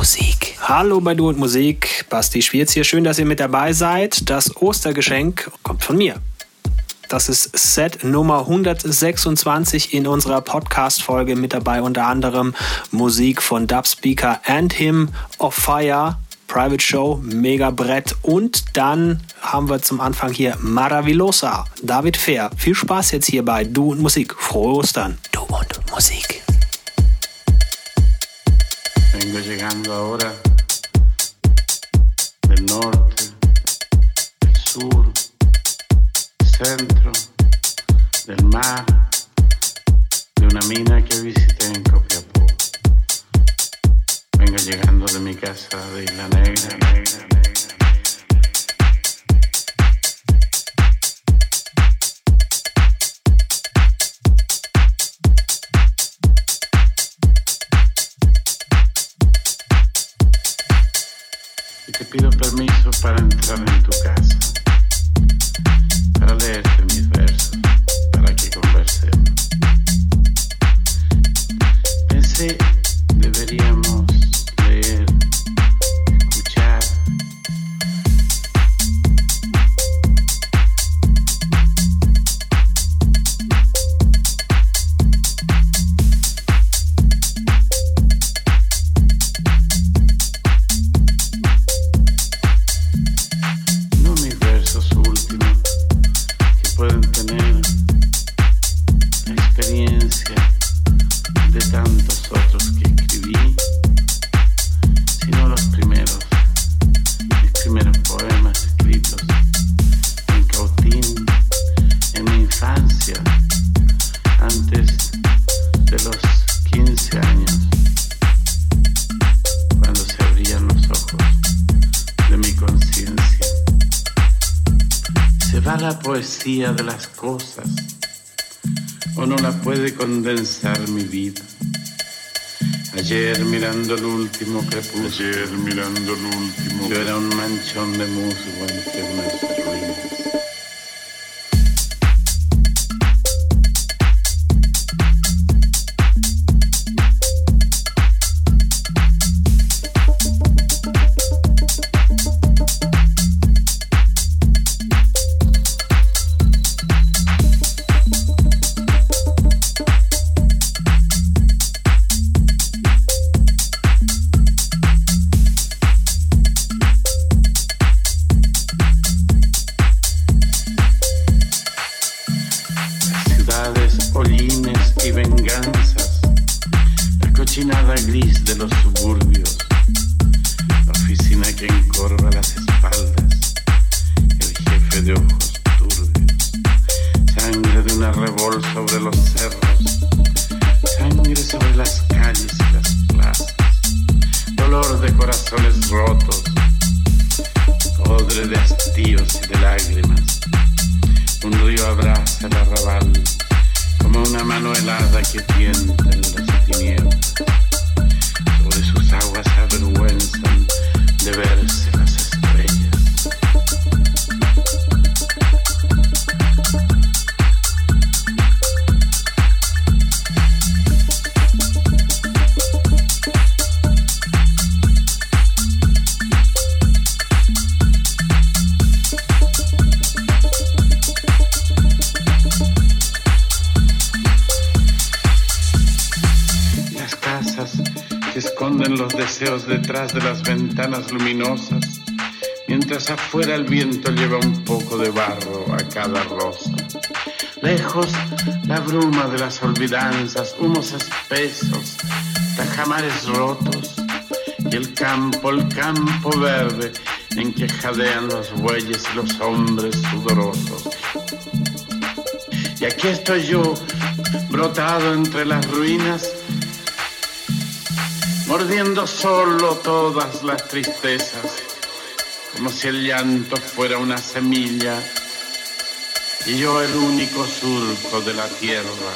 Musik. Hallo bei Du und Musik. Basti Schwierz hier. Schön, dass ihr mit dabei seid. Das Ostergeschenk kommt von mir. Das ist Set Nummer 126 in unserer Podcast-Folge mit dabei unter anderem Musik von Dubspeaker and Him of Fire, Private Show, Mega Brett und dann haben wir zum Anfang hier Maravillosa, David Fair. Viel Spaß jetzt hier bei Du und Musik. Frohe Ostern. Du und Musik. Vengo llegando ahora del norte, del sur, centro, del mar, de una mina que visité en Copiapó. Vengo llegando de mi casa de Isla Negra. negra, pido permiso para entrar en tu casa, para leerte mis versos, antes de los 15 años, cuando se abrían los ojos de mi conciencia. Se va la poesía de las cosas o no la puede condensar mi vida. Ayer mirando el último crepúsculo, ayer mirando el último, yo era un manchón de musgo entre unas ruinas. Los deseos detrás de las ventanas luminosas, mientras afuera el viento lleva un poco de barro a cada rosa. Lejos la bruma de las olvidanzas, humos espesos, tajamares rotos y el campo, el campo verde en que jadean los bueyes y los hombres sudorosos. Y aquí estoy yo, brotado entre las ruinas, mordiendo solo todas las tristezas, como si el llanto fuera una semilla y yo el único surco de la tierra.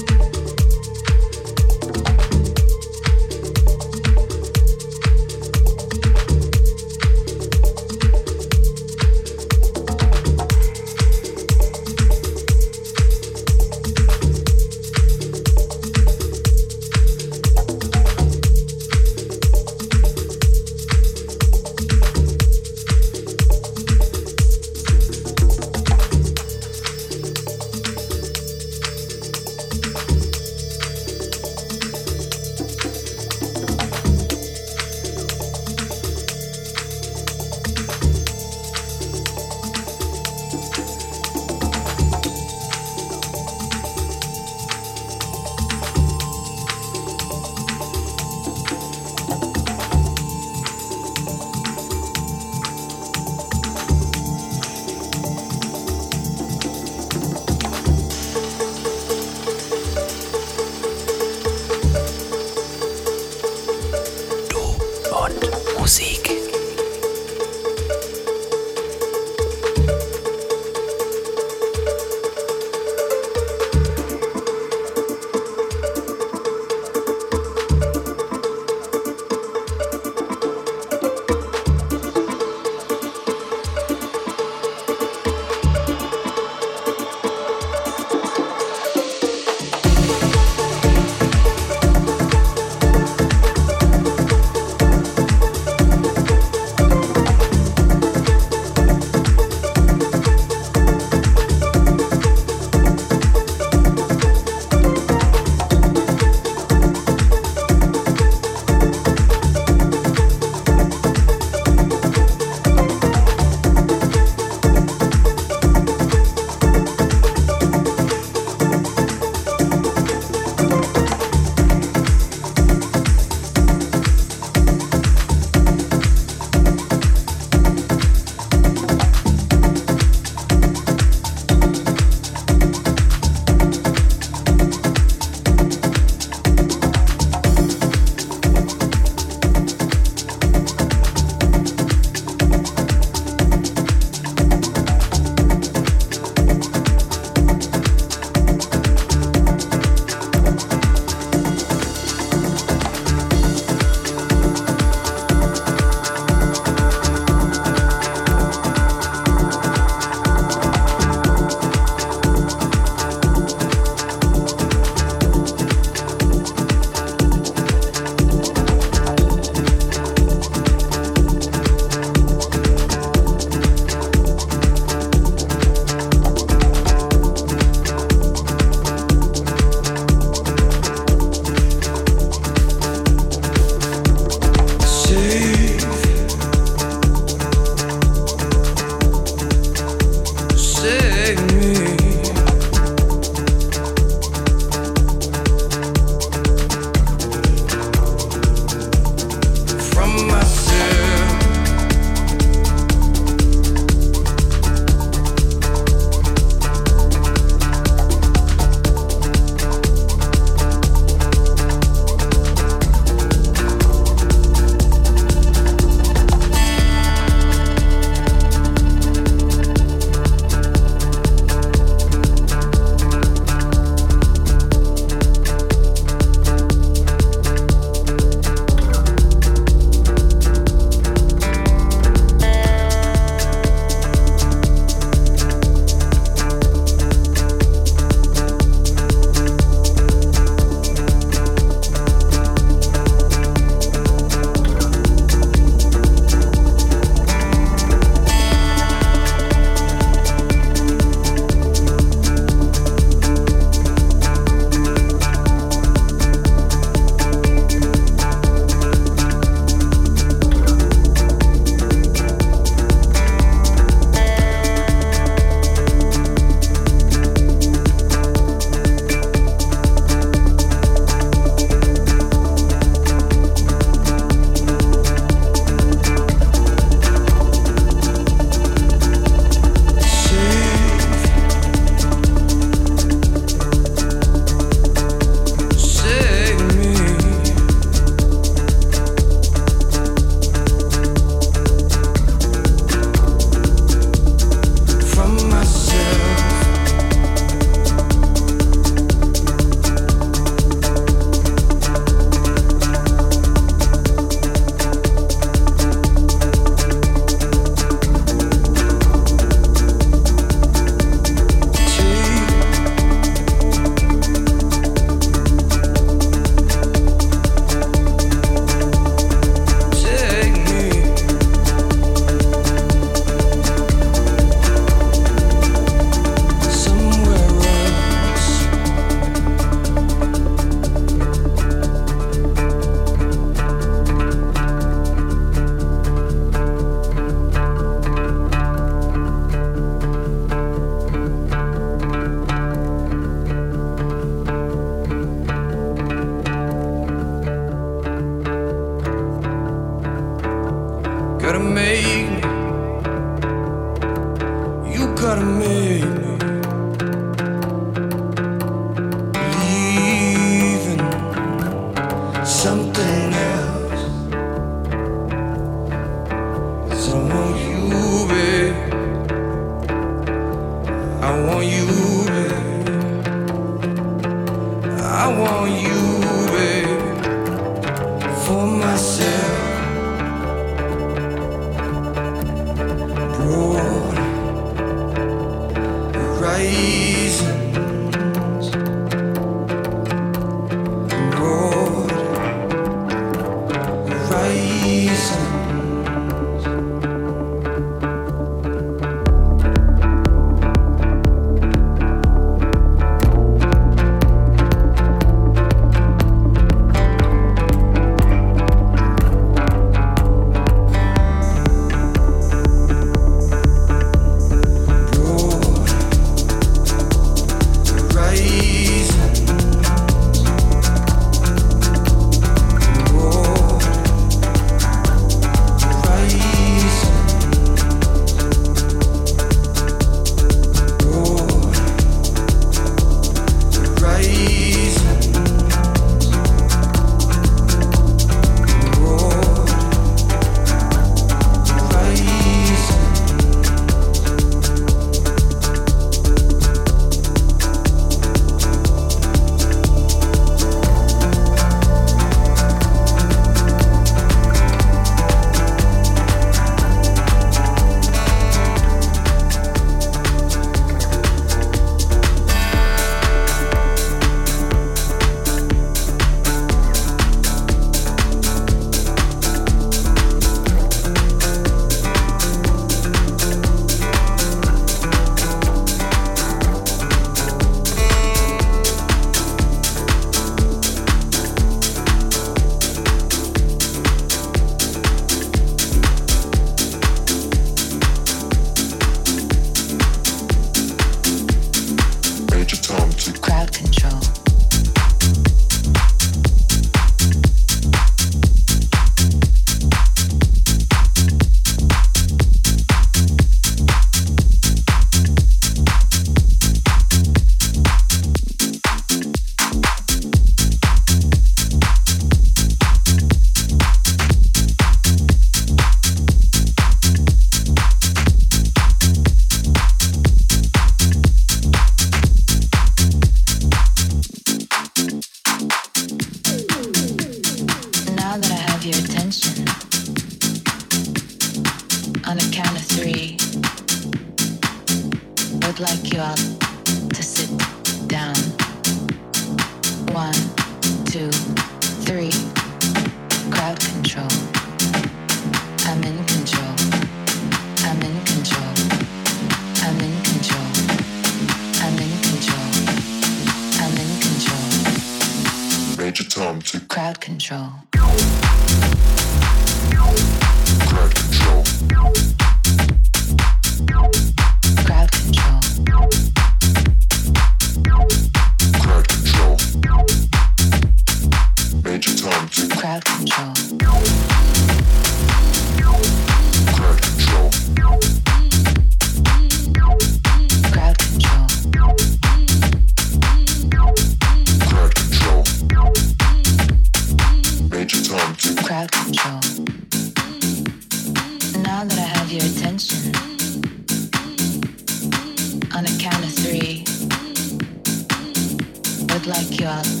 you.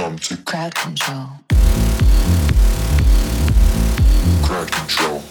Tom to Crowd control. crowd control.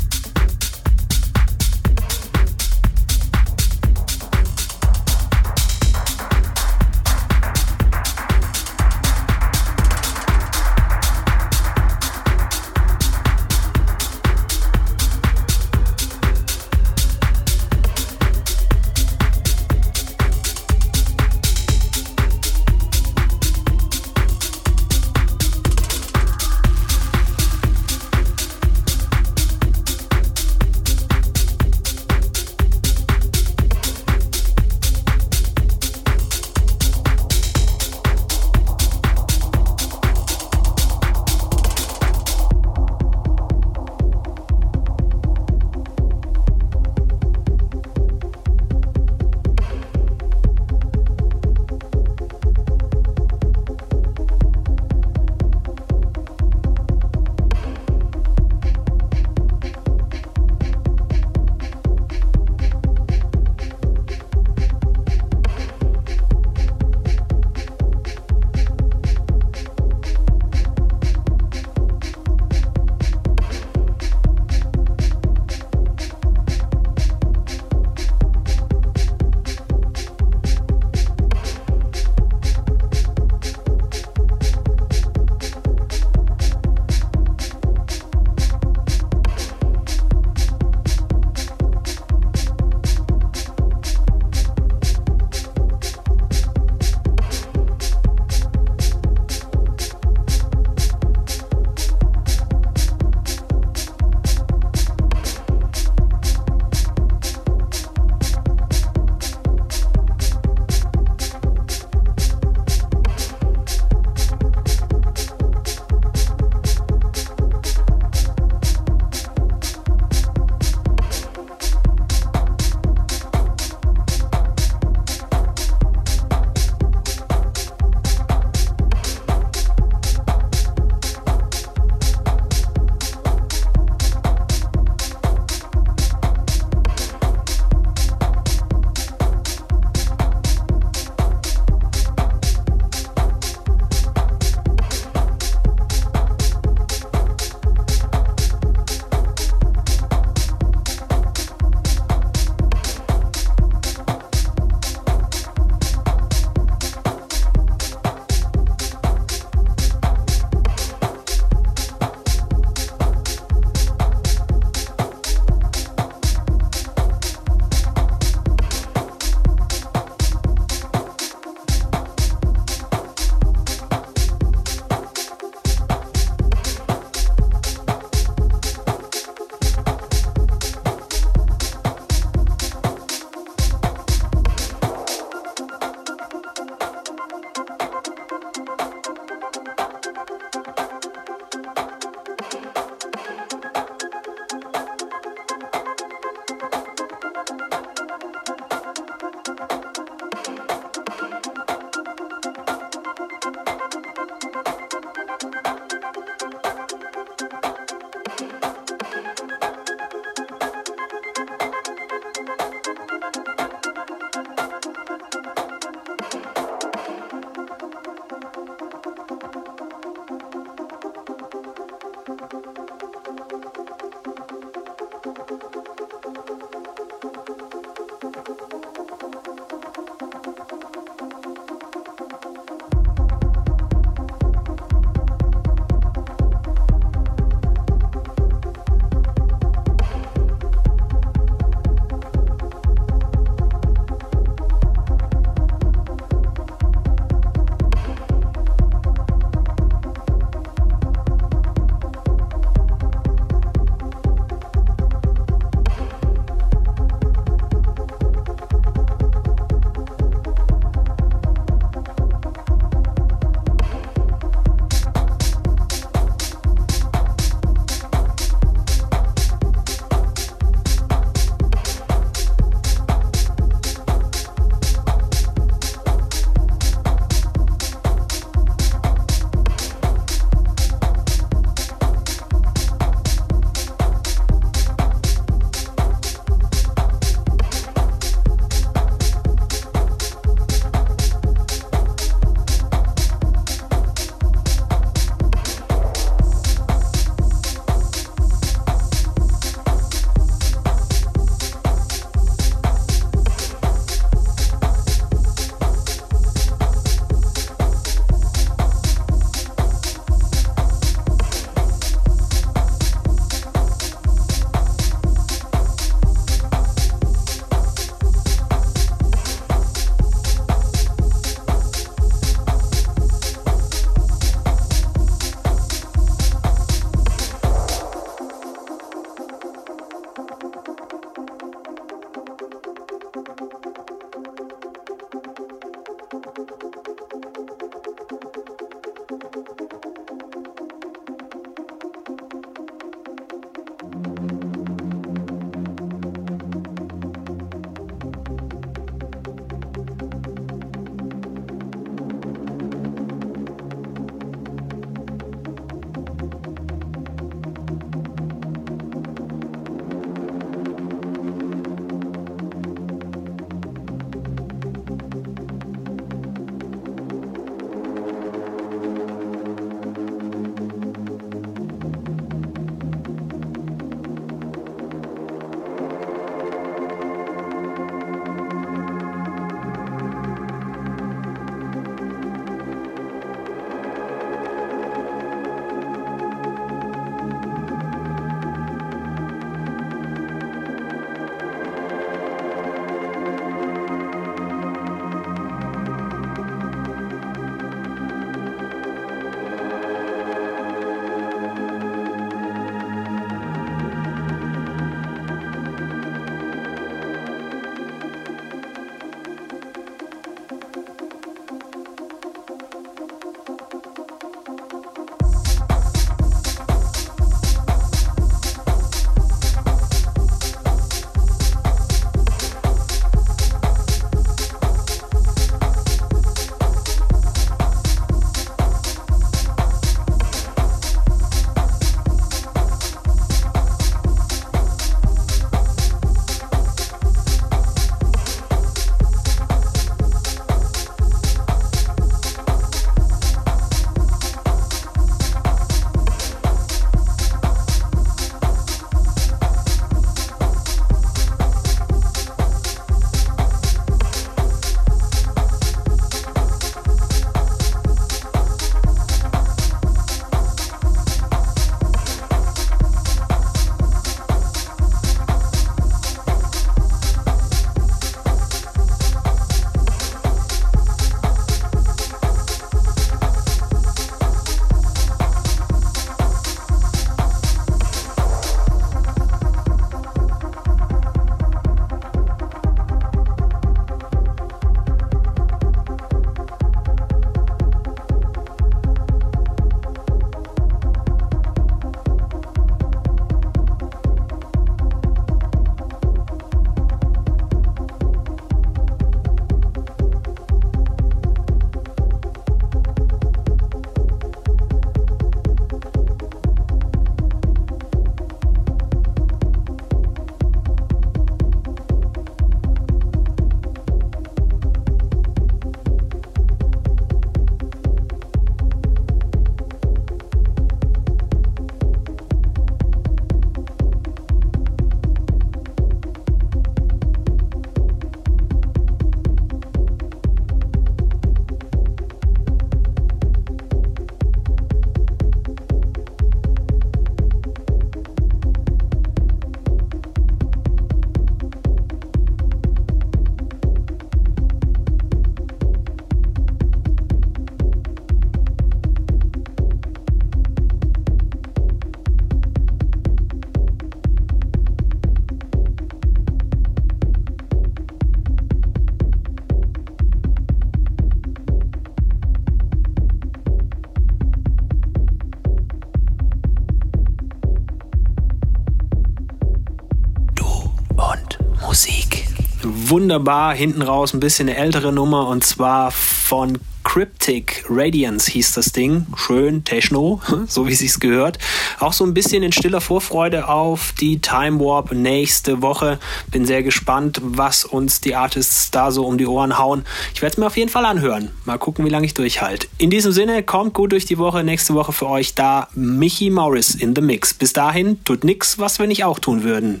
Wunderbar. Hinten raus ein bisschen eine ältere Nummer und zwar von Cryptic Radiance hieß das Ding. Schön Techno, so wie sich's gehört. Auch so ein bisschen in stiller Vorfreude auf die Time Warp nächste Woche. Bin sehr gespannt, was uns die Artists da so um die Ohren hauen. Ich werde es mir auf jeden Fall anhören. Mal gucken, wie lange ich durchhalte. In diesem Sinne, kommt gut durch die Woche. Nächste Woche für euch da Michi Morris in the Mix. Bis dahin tut nix, was wir nicht auch tun würden.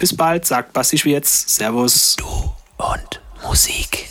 Bis bald, sagt Basti Schwierz. Servus. Du und Musik.